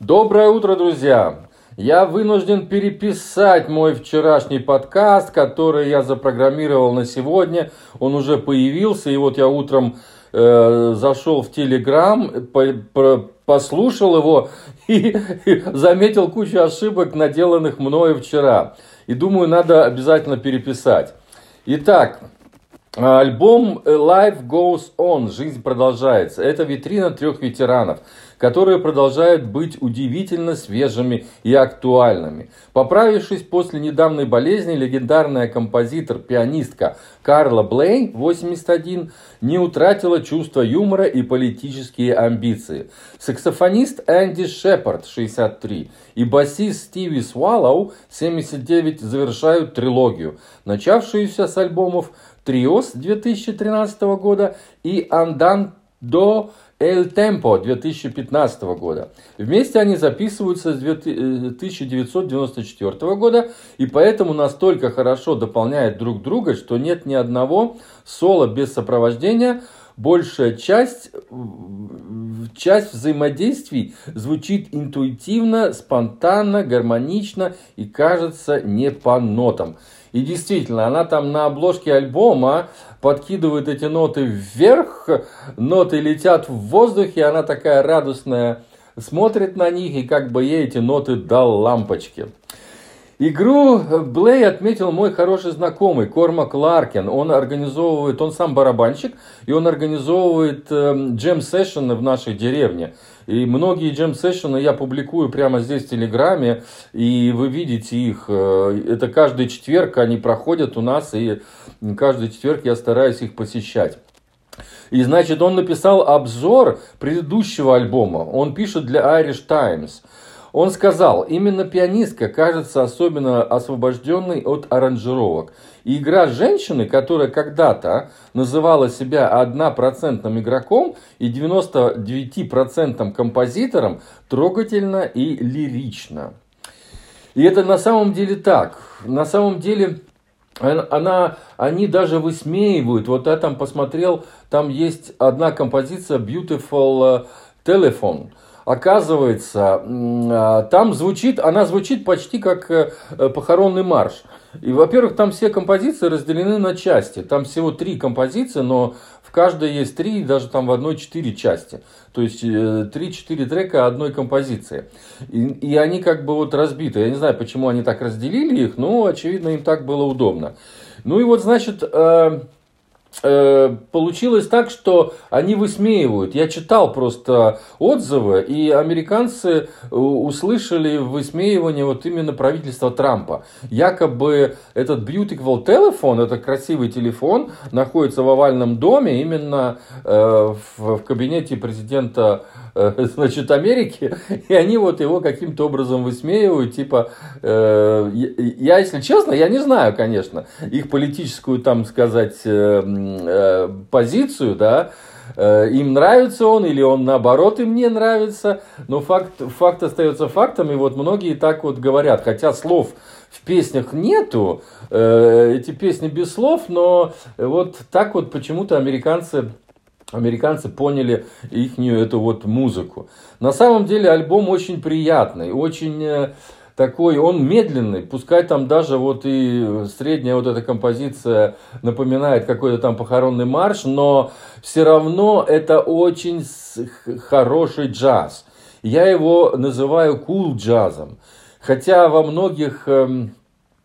Доброе утро, друзья! Я вынужден переписать мой вчерашний подкаст, который я запрограммировал на сегодня. Он уже появился, и вот я утром э, зашел в Телеграм, по, по, послушал его и, и заметил кучу ошибок, наделанных мною вчера. И думаю, надо обязательно переписать. Итак, альбом Life Goes On, жизнь продолжается. Это витрина трех ветеранов которые продолжают быть удивительно свежими и актуальными. Поправившись после недавней болезни, легендарная композитор-пианистка Карла Блейн, 81, не утратила чувство юмора и политические амбиции. Саксофонист Энди Шепард, 63, и басист Стиви Сваллоу, 79, завершают трилогию, начавшуюся с альбомов «Триос» 2013 года и «Андан до El Tempo 2015 года. Вместе они записываются с 1994 э, года и поэтому настолько хорошо дополняют друг друга, что нет ни одного соло без сопровождения. Большая часть, часть взаимодействий звучит интуитивно, спонтанно, гармонично и кажется не по нотам. И действительно, она там на обложке альбома подкидывает эти ноты вверх, ноты летят в воздухе, она такая радостная, смотрит на них и как бы ей эти ноты дал лампочки. Игру Блей отметил мой хороший знакомый Кормак Ларкин. Он организовывает, он сам барабанщик, и он организовывает джем-сессионы в нашей деревне. И многие джем-сессионы я публикую прямо здесь в Телеграме, и вы видите их. Э, это каждый четверг они проходят у нас, и каждый четверг я стараюсь их посещать. И, значит, он написал обзор предыдущего альбома. Он пишет для Irish Times. Он сказал, именно пианистка кажется особенно освобожденной от аранжировок. И игра женщины, которая когда-то называла себя однопроцентным игроком и 99% композитором, трогательно и лирично. И это на самом деле так. На самом деле она, они даже высмеивают. Вот я там посмотрел, там есть одна композиция Beautiful Telephone – оказывается, а, там звучит, она звучит почти как э, похоронный марш. И, во-первых, там все композиции разделены на части. Там всего три композиции, но в каждой есть три, даже там в одной четыре части. То есть э, три-четыре трека одной композиции. И, и они как бы вот разбиты. Я не знаю, почему они так разделили их, но, очевидно, им так было удобно. Ну и вот, значит, э, Э, получилось так, что они высмеивают. Я читал просто отзывы, и американцы э, услышали высмеивание вот именно правительства Трампа. Якобы этот beautiful телефон, это красивый телефон, находится в овальном доме, именно э, в, в кабинете президента Э, значит, Америки, и они вот его каким-то образом высмеивают, типа, э, я, если честно, я не знаю, конечно, их политическую, там, сказать, э, э, позицию, да, э, им нравится он или он наоборот им не нравится, но факт, факт остается фактом, и вот многие так вот говорят, хотя слов в песнях нету, э, эти песни без слов, но вот так вот почему-то американцы американцы поняли ихнюю эту вот музыку. На самом деле альбом очень приятный, очень такой, он медленный, пускай там даже вот и средняя вот эта композиция напоминает какой-то там похоронный марш, но все равно это очень хороший джаз. Я его называю кул cool джазом. Хотя во многих эм,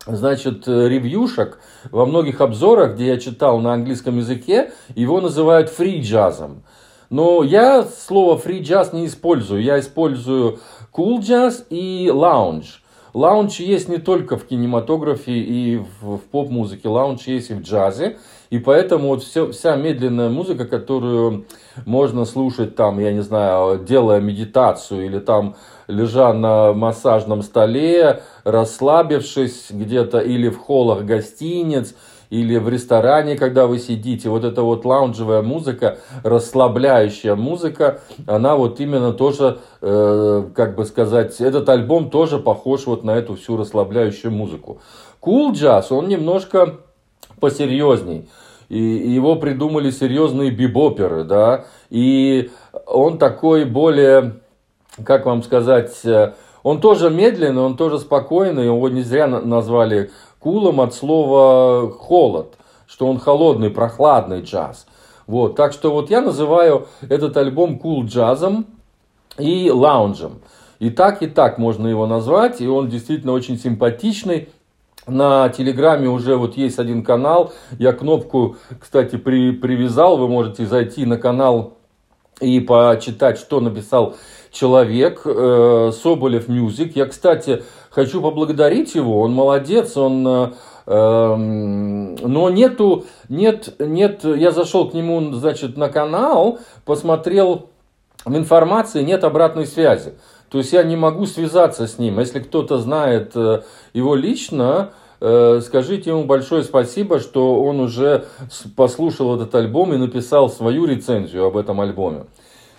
значит, ревьюшек, во многих обзорах, где я читал на английском языке, его называют фри джазом. Но я слово фри джаз не использую. Я использую cool jazz и lounge. Лаунж есть не только в кинематографе и в, в поп-музыке, лаунж есть и в джазе. И поэтому вот все, вся медленная музыка, которую можно слушать там, я не знаю, делая медитацию или там лежа на массажном столе, расслабившись где-то или в холлах гостиниц, или в ресторане, когда вы сидите, вот эта вот лаунжевая музыка, расслабляющая музыка, она вот именно тоже, э, как бы сказать, этот альбом тоже похож вот на эту всю расслабляющую музыку. Cool Jazz, он немножко посерьезней. И его придумали серьезные бибоперы, да, и он такой более как вам сказать, он тоже медленный, он тоже спокойный, его не зря назвали кулом от слова холод, что он холодный, прохладный джаз. Вот, так что вот я называю этот альбом кул cool джазом и лаунжем. И так, и так можно его назвать, и он действительно очень симпатичный. На Телеграме уже вот есть один канал, я кнопку, кстати, при, привязал, вы можете зайти на канал и почитать, что написал человек, э, Соболев Мюзик. Я, кстати, хочу поблагодарить его, он молодец, он... Э, эм, но нету, нет, нет, я зашел к нему, значит, на канал, посмотрел в информации, нет обратной связи. То есть я не могу связаться с ним. Если кто-то знает э, его лично, скажите ему большое спасибо, что он уже послушал этот альбом и написал свою рецензию об этом альбоме.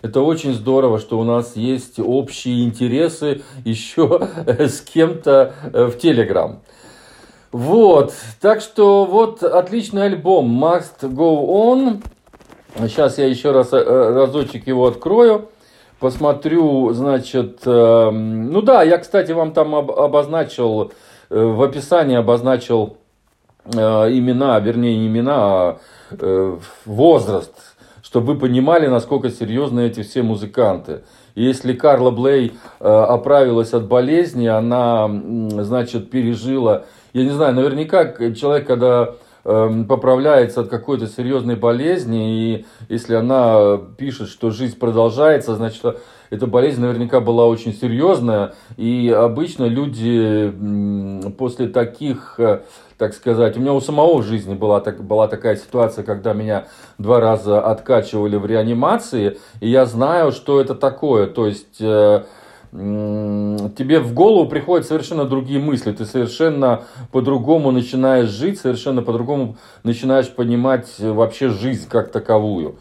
Это очень здорово, что у нас есть общие интересы еще с кем-то э, в Телеграм. Вот, так что вот отличный альбом Must Go On. Сейчас я еще раз разочек его открою посмотрю, значит, э, ну да, я, кстати, вам там об, обозначил, э, в описании обозначил э, имена, вернее, не имена, а э, возраст, чтобы вы понимали, насколько серьезны эти все музыканты. если Карла Блей э, оправилась от болезни, она, значит, пережила, я не знаю, наверняка человек, когда поправляется от какой-то серьезной болезни, и если она пишет, что жизнь продолжается, значит, эта болезнь наверняка была очень серьезная, и обычно люди после таких, э, так сказать, у меня у самого в жизни была, так, была такая ситуация, когда меня два раза откачивали в реанимации, и я знаю, что это такое, то есть э, тебе в голову приходят совершенно другие мысли, ты совершенно по-другому начинаешь жить, совершенно по-другому начинаешь понимать вообще жизнь как таковую.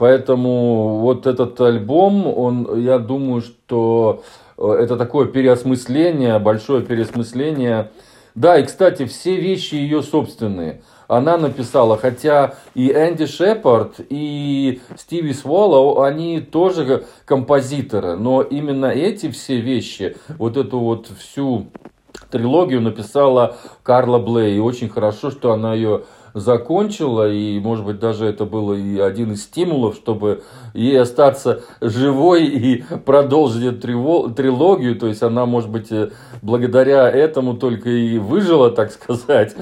Поэтому вот этот альбом, он, я думаю, что э, это такое переосмысление, большое переосмысление. Да, и, кстати, все вещи ее собственные. Она написала, хотя и Энди Шепард, и Стиви Своллоу, они тоже композиторы, но именно эти все вещи, вот эту вот всю трилогию написала Карла Блей. И очень хорошо, что она ее закончила, и, может быть, даже это было и один из стимулов, чтобы ей остаться живой и продолжить эту трилогию, то есть она, может быть, э, благодаря этому только и выжила, так сказать.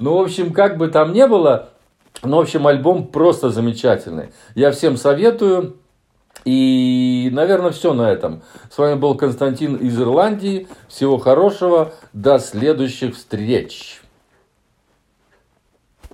Ну, в общем, как бы там ни было, ну, в общем, альбом просто замечательный. Я всем советую. И, наверное, все на этом. С вами был Константин из Ирландии. Всего хорошего. До следующих встреч.